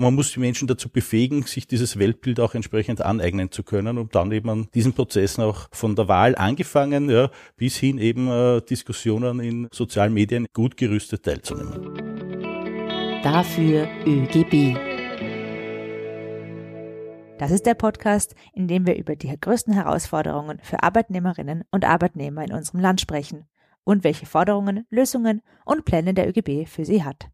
Man muss die Menschen dazu befähigen, sich dieses Weltbild auch entsprechend aneignen zu können, um dann eben an diesen Prozessen auch von der Wahl angefangen, ja, bis hin eben äh, Diskussionen in sozialen Medien gut gerüstet teilzunehmen. Dafür ÖGB. Das ist der Podcast, in dem wir über die größten Herausforderungen für Arbeitnehmerinnen und Arbeitnehmer in unserem Land sprechen und welche Forderungen, Lösungen und Pläne der ÖGB für sie hat.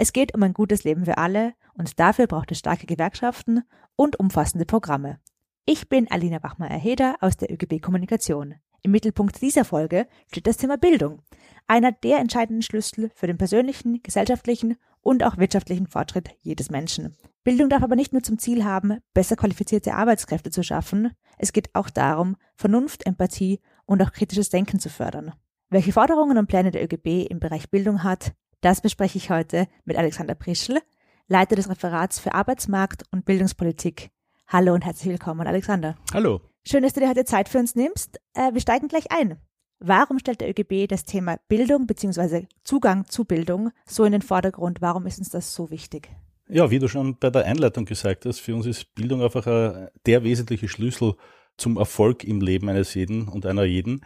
Es geht um ein gutes Leben für alle und dafür braucht es starke Gewerkschaften und umfassende Programme. Ich bin Alina Bachmeier-Heder aus der ÖGB Kommunikation. Im Mittelpunkt dieser Folge steht das Thema Bildung, einer der entscheidenden Schlüssel für den persönlichen, gesellschaftlichen und auch wirtschaftlichen Fortschritt jedes Menschen. Bildung darf aber nicht nur zum Ziel haben, besser qualifizierte Arbeitskräfte zu schaffen, es geht auch darum, Vernunft, Empathie und auch kritisches Denken zu fördern. Welche Forderungen und Pläne der ÖGB im Bereich Bildung hat, das bespreche ich heute mit Alexander Prischl, Leiter des Referats für Arbeitsmarkt und Bildungspolitik. Hallo und herzlich willkommen, Alexander. Hallo. Schön, dass du dir heute Zeit für uns nimmst. Äh, wir steigen gleich ein. Warum stellt der ÖGB das Thema Bildung bzw. Zugang zu Bildung so in den Vordergrund? Warum ist uns das so wichtig? Ja, wie du schon bei der Einleitung gesagt hast, für uns ist Bildung einfach der wesentliche Schlüssel zum Erfolg im Leben eines jeden und einer jeden.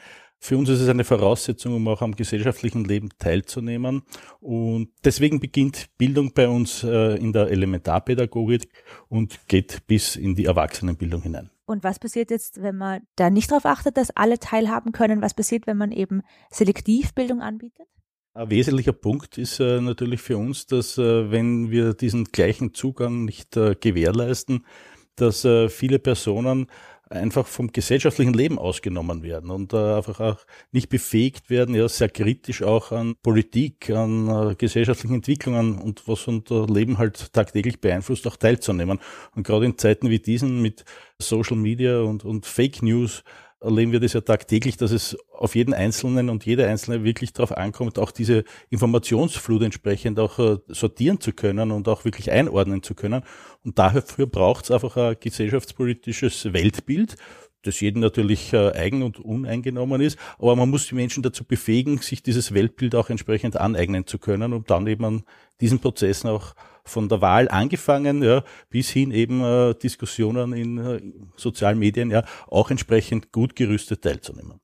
Für uns ist es eine Voraussetzung, um auch am gesellschaftlichen Leben teilzunehmen. Und deswegen beginnt Bildung bei uns äh, in der Elementarpädagogik und geht bis in die Erwachsenenbildung hinein. Und was passiert jetzt, wenn man da nicht darauf achtet, dass alle teilhaben können? Was passiert, wenn man eben Selektivbildung anbietet? Ein wesentlicher Punkt ist äh, natürlich für uns, dass äh, wenn wir diesen gleichen Zugang nicht gewährleisten, dass viele Personen einfach vom gesellschaftlichen Leben ausgenommen werden und äh, einfach auch nicht befähigt werden, ja, sehr kritisch auch an Politik, an äh, gesellschaftlichen Entwicklungen und was unser Leben halt tagtäglich beeinflusst, auch teilzunehmen. Und gerade in Zeiten wie diesen mit Social Media und, und Fake News erleben wir das ja tagtäglich, dass es auf jeden Einzelnen und jede Einzelne wirklich darauf ankommt, auch diese Informationsflut entsprechend auch äh, sortieren zu können und auch wirklich einordnen zu können. Und dafür braucht es einfach ein gesellschaftspolitisches Weltbild, das jedem natürlich äh, eigen und uneingenommen ist, aber man muss die Menschen dazu befähigen, sich dieses Weltbild auch entsprechend aneignen zu können, um dann eben an diesen Prozessen auch von der Wahl angefangen, ja, bis hin eben äh, Diskussionen in äh, sozialen Medien, ja, auch entsprechend gut gerüstet teilzunehmen.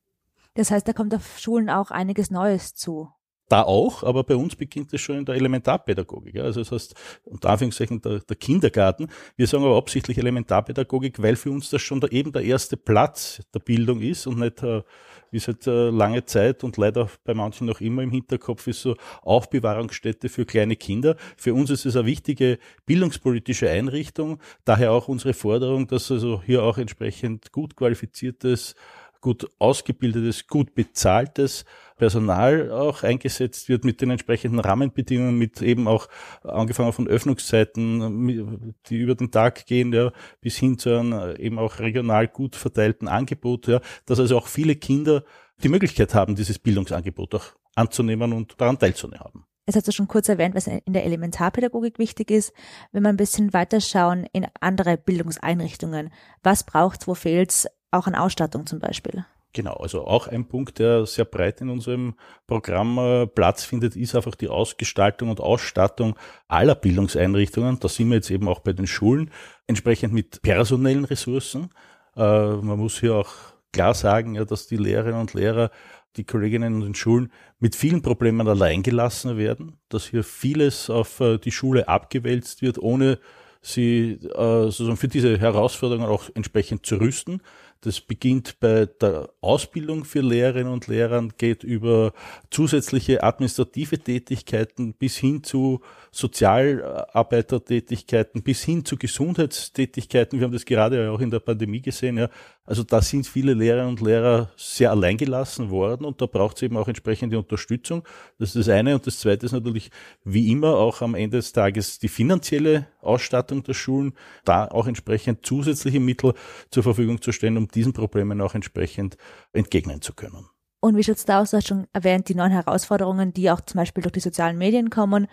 Das heißt, da kommt auf Schulen auch einiges Neues zu. Da auch, aber bei uns beginnt es schon in der Elementarpädagogik. Ja. Also das heißt, unter Anführungszeichen der, der Kindergarten. Wir sagen aber absichtlich Elementarpädagogik, weil für uns das schon der, eben der erste Platz der Bildung ist und nicht äh, wie seit äh, lange Zeit und leider bei manchen noch immer im Hinterkopf ist so Aufbewahrungsstätte für kleine Kinder. Für uns ist es eine wichtige bildungspolitische Einrichtung. Daher auch unsere Forderung, dass also hier auch entsprechend gut qualifiziertes gut ausgebildetes, gut bezahltes Personal auch eingesetzt wird mit den entsprechenden Rahmenbedingungen, mit eben auch angefangen von Öffnungszeiten, die über den Tag gehen, ja, bis hin zu einem eben auch regional gut verteilten Angebot, ja, dass also auch viele Kinder die Möglichkeit haben, dieses Bildungsangebot auch anzunehmen und daran teilzunehmen. Es hast du schon kurz erwähnt, was in der Elementarpädagogik wichtig ist. Wenn wir ein bisschen weiter schauen in andere Bildungseinrichtungen, was braucht's, wo fehlt's, auch an Ausstattung zum Beispiel? Genau, also auch ein Punkt, der sehr breit in unserem Programm äh, Platz findet, ist einfach die Ausgestaltung und Ausstattung aller Bildungseinrichtungen. Da sind wir jetzt eben auch bei den Schulen, entsprechend mit personellen Ressourcen. Äh, man muss hier auch klar sagen, dass die Lehrerinnen und Lehrer, die Kolleginnen in den Schulen mit vielen Problemen allein gelassen werden, dass hier vieles auf äh, die Schule abgewälzt wird, ohne sie sozusagen für diese Herausforderungen auch entsprechend zu rüsten. Das beginnt bei der Ausbildung für Lehrerinnen und Lehrern, geht über zusätzliche administrative Tätigkeiten bis hin zu Sozialarbeitertätigkeiten, bis hin zu Gesundheitstätigkeiten. Wir haben das gerade auch in der Pandemie gesehen. Ja. Also da sind viele Lehrerinnen und Lehrer sehr alleingelassen worden und da braucht es eben auch entsprechende Unterstützung. Das ist das eine. Und das zweite ist natürlich wie immer auch am Ende des Tages die finanzielle Ausstattung der Schulen, da auch entsprechend zusätzliche Mittel zur Verfügung zu stellen, um diesen Problemen auch entsprechend entgegnen zu können. Und wie schaut da aus? Du hast schon erwähnt, die neuen Herausforderungen, die auch zum Beispiel durch die sozialen Medien kommen.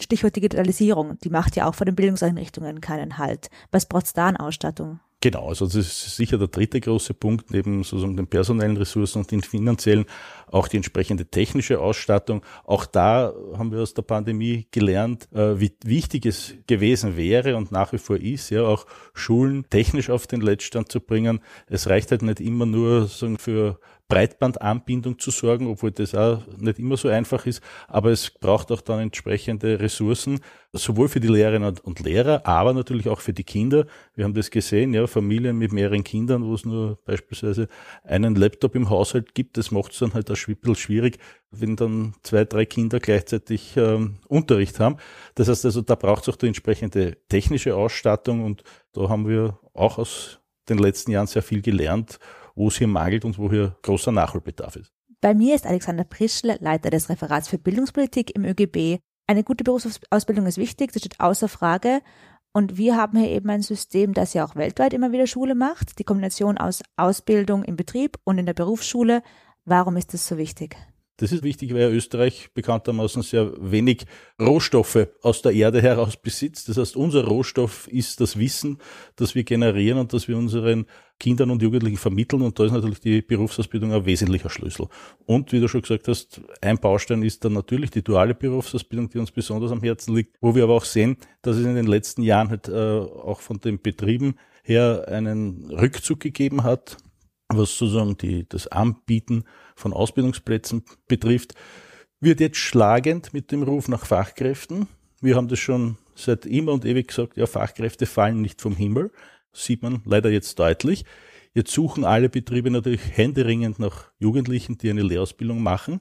Stichwort Digitalisierung, die macht ja auch vor den Bildungseinrichtungen keinen Halt. Was braucht es da an Ausstattung? Genau, also das ist sicher der dritte große Punkt, neben sozusagen den personellen Ressourcen und den finanziellen, auch die entsprechende technische Ausstattung. Auch da haben wir aus der Pandemie gelernt, äh, wie wichtig es gewesen wäre und nach wie vor ist, ja, auch Schulen technisch auf den Letztstand zu bringen. Es reicht halt nicht immer nur sozusagen für Breitbandanbindung zu sorgen, obwohl das auch nicht immer so einfach ist. Aber es braucht auch dann entsprechende Ressourcen, sowohl für die Lehrerinnen und Lehrer, aber natürlich auch für die Kinder. Wir haben das gesehen, ja, Familien mit mehreren Kindern, wo es nur beispielsweise einen Laptop im Haushalt gibt, das macht es dann halt ein bisschen schwierig, wenn dann zwei, drei Kinder gleichzeitig ähm, Unterricht haben. Das heißt also, da braucht es auch die entsprechende technische Ausstattung und da haben wir auch aus den letzten Jahren sehr viel gelernt wo es hier mangelt und wo hier großer Nachholbedarf ist. Bei mir ist Alexander Prischl, Leiter des Referats für Bildungspolitik im ÖGB. Eine gute Berufsausbildung ist wichtig, das steht außer Frage. Und wir haben hier eben ein System, das ja auch weltweit immer wieder Schule macht, die Kombination aus Ausbildung im Betrieb und in der Berufsschule. Warum ist das so wichtig? Das ist wichtig, weil Österreich bekanntermaßen sehr wenig Rohstoffe aus der Erde heraus besitzt. Das heißt, unser Rohstoff ist das Wissen, das wir generieren und das wir unseren Kindern und Jugendlichen vermitteln. Und da ist natürlich die Berufsausbildung ein wesentlicher Schlüssel. Und wie du schon gesagt hast, ein Baustein ist dann natürlich die duale Berufsausbildung, die uns besonders am Herzen liegt, wo wir aber auch sehen, dass es in den letzten Jahren halt äh, auch von den Betrieben her einen Rückzug gegeben hat was sozusagen die, das Anbieten von Ausbildungsplätzen betrifft, wird jetzt schlagend mit dem Ruf nach Fachkräften. Wir haben das schon seit immer und ewig gesagt, ja, Fachkräfte fallen nicht vom Himmel. Sieht man leider jetzt deutlich. Jetzt suchen alle Betriebe natürlich händeringend nach Jugendlichen, die eine Lehrausbildung machen.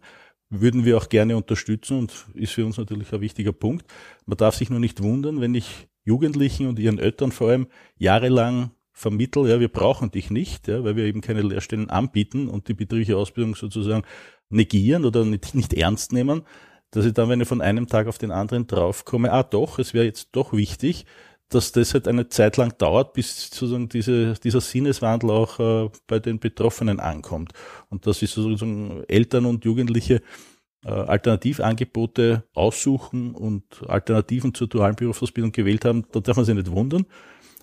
Würden wir auch gerne unterstützen und ist für uns natürlich ein wichtiger Punkt. Man darf sich nur nicht wundern, wenn ich Jugendlichen und ihren Eltern vor allem jahrelang vermittel, ja, wir brauchen dich nicht, ja, weil wir eben keine Lehrstellen anbieten und die betriebliche Ausbildung sozusagen negieren oder nicht, nicht ernst nehmen, dass ich dann, wenn ich von einem Tag auf den anderen draufkomme, ah doch, es wäre jetzt doch wichtig, dass das halt eine Zeit lang dauert, bis sozusagen diese, dieser Sinneswandel auch äh, bei den Betroffenen ankommt. Und dass sie sozusagen Eltern und Jugendliche äh, Alternativangebote aussuchen und Alternativen zur dualen Berufsausbildung gewählt haben, da darf man sich nicht wundern.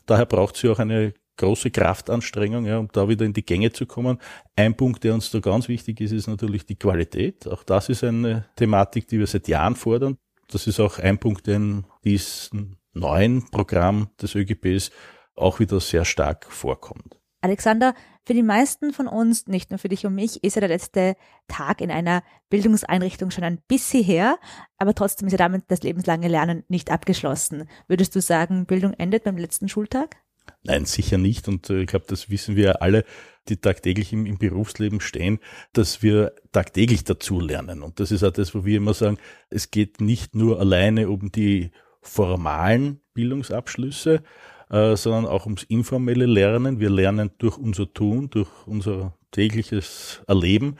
Daher braucht sie auch eine große Kraftanstrengung, ja, um da wieder in die Gänge zu kommen. Ein Punkt, der uns da ganz wichtig ist, ist natürlich die Qualität. Auch das ist eine Thematik, die wir seit Jahren fordern. Das ist auch ein Punkt, der in diesem neuen Programm des ÖGBs auch wieder sehr stark vorkommt. Alexander, für die meisten von uns, nicht nur für dich und mich, ist ja der letzte Tag in einer Bildungseinrichtung schon ein bisschen her, aber trotzdem ist ja damit das lebenslange Lernen nicht abgeschlossen. Würdest du sagen, Bildung endet beim letzten Schultag? Nein, sicher nicht. Und äh, ich glaube, das wissen wir alle, die tagtäglich im, im, Berufsleben stehen, dass wir tagtäglich dazu lernen. Und das ist auch das, wo wir immer sagen, es geht nicht nur alleine um die formalen Bildungsabschlüsse, äh, sondern auch ums informelle Lernen. Wir lernen durch unser Tun, durch unser tägliches Erleben.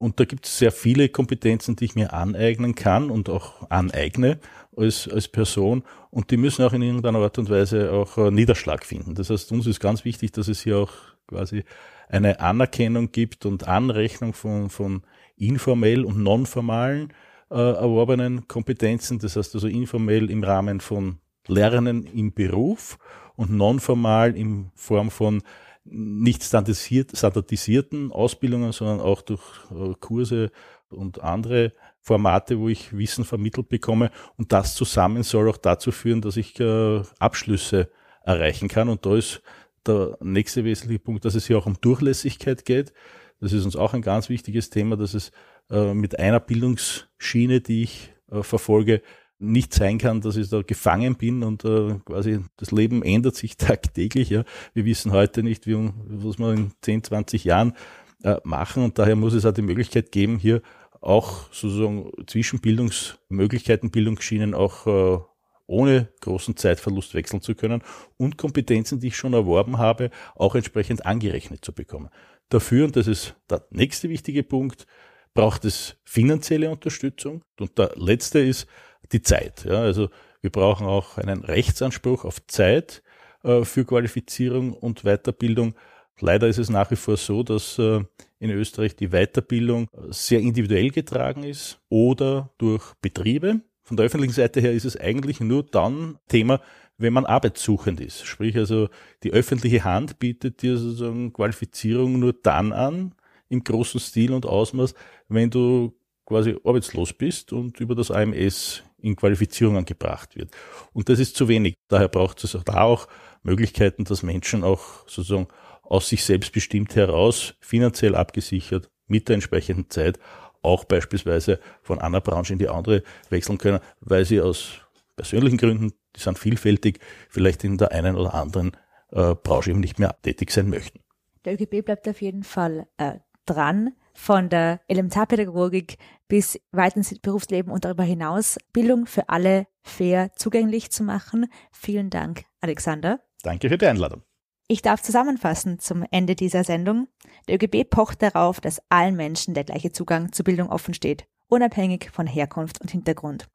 Und da gibt es sehr viele Kompetenzen, die ich mir aneignen kann und auch aneigne als, als Person. Und die müssen auch in irgendeiner Art und Weise auch äh, Niederschlag finden. Das heißt, uns ist ganz wichtig, dass es hier auch quasi eine Anerkennung gibt und Anrechnung von, von informell und nonformalen äh, erworbenen Kompetenzen. Das heißt also informell im Rahmen von Lernen im Beruf und nonformal in Form von nicht standardisierten Ausbildungen, sondern auch durch äh, Kurse und andere Formate, wo ich Wissen vermittelt bekomme. Und das zusammen soll auch dazu führen, dass ich äh, Abschlüsse erreichen kann. Und da ist der nächste wesentliche Punkt, dass es hier auch um Durchlässigkeit geht. Das ist uns auch ein ganz wichtiges Thema, dass es äh, mit einer Bildungsschiene, die ich verfolge, nicht sein kann, dass ich da gefangen bin und äh, quasi das Leben ändert sich tagtäglich. Ja. Wir wissen heute nicht, wie, was wir in 10, 20 Jahren äh, machen und daher muss es auch die Möglichkeit geben, hier auch sozusagen zwischen Bildungsmöglichkeiten, Bildungsschienen auch äh, ohne großen Zeitverlust wechseln zu können und Kompetenzen, die ich schon erworben habe, auch entsprechend angerechnet zu bekommen. Dafür, und das ist der nächste wichtige Punkt, braucht es finanzielle Unterstützung. Und der letzte ist, die Zeit. Ja, also wir brauchen auch einen Rechtsanspruch auf Zeit äh, für Qualifizierung und Weiterbildung. Leider ist es nach wie vor so, dass äh, in Österreich die Weiterbildung sehr individuell getragen ist oder durch Betriebe. Von der öffentlichen Seite her ist es eigentlich nur dann Thema, wenn man arbeitssuchend ist. Sprich also, die öffentliche Hand bietet dir sozusagen Qualifizierung nur dann an, im großen Stil und Ausmaß, wenn du quasi arbeitslos bist und über das AMS in Qualifizierungen gebracht wird. Und das ist zu wenig. Daher braucht es auch da auch Möglichkeiten, dass Menschen auch sozusagen aus sich selbst bestimmt heraus, finanziell abgesichert, mit der entsprechenden Zeit, auch beispielsweise von einer Branche in die andere wechseln können, weil sie aus persönlichen Gründen, die sind vielfältig, vielleicht in der einen oder anderen äh, Branche eben nicht mehr tätig sein möchten. Der ÖGB bleibt auf jeden Fall äh, dran, von der Elementarpädagogik bis weit ins Berufsleben und darüber hinaus Bildung für alle fair zugänglich zu machen. Vielen Dank, Alexander. Danke für die Einladung. Ich darf zusammenfassen zum Ende dieser Sendung. Der ÖGB pocht darauf, dass allen Menschen der gleiche Zugang zu Bildung offen steht, unabhängig von Herkunft und Hintergrund.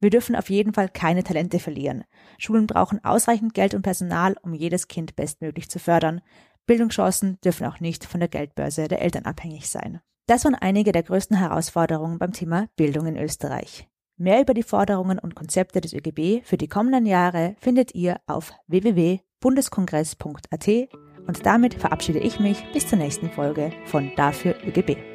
Wir dürfen auf jeden Fall keine Talente verlieren. Schulen brauchen ausreichend Geld und Personal, um jedes Kind bestmöglich zu fördern. Bildungschancen dürfen auch nicht von der Geldbörse der Eltern abhängig sein. Das waren einige der größten Herausforderungen beim Thema Bildung in Österreich. Mehr über die Forderungen und Konzepte des ÖGB für die kommenden Jahre findet ihr auf www.bundeskongress.at und damit verabschiede ich mich bis zur nächsten Folge von Dafür ÖGB.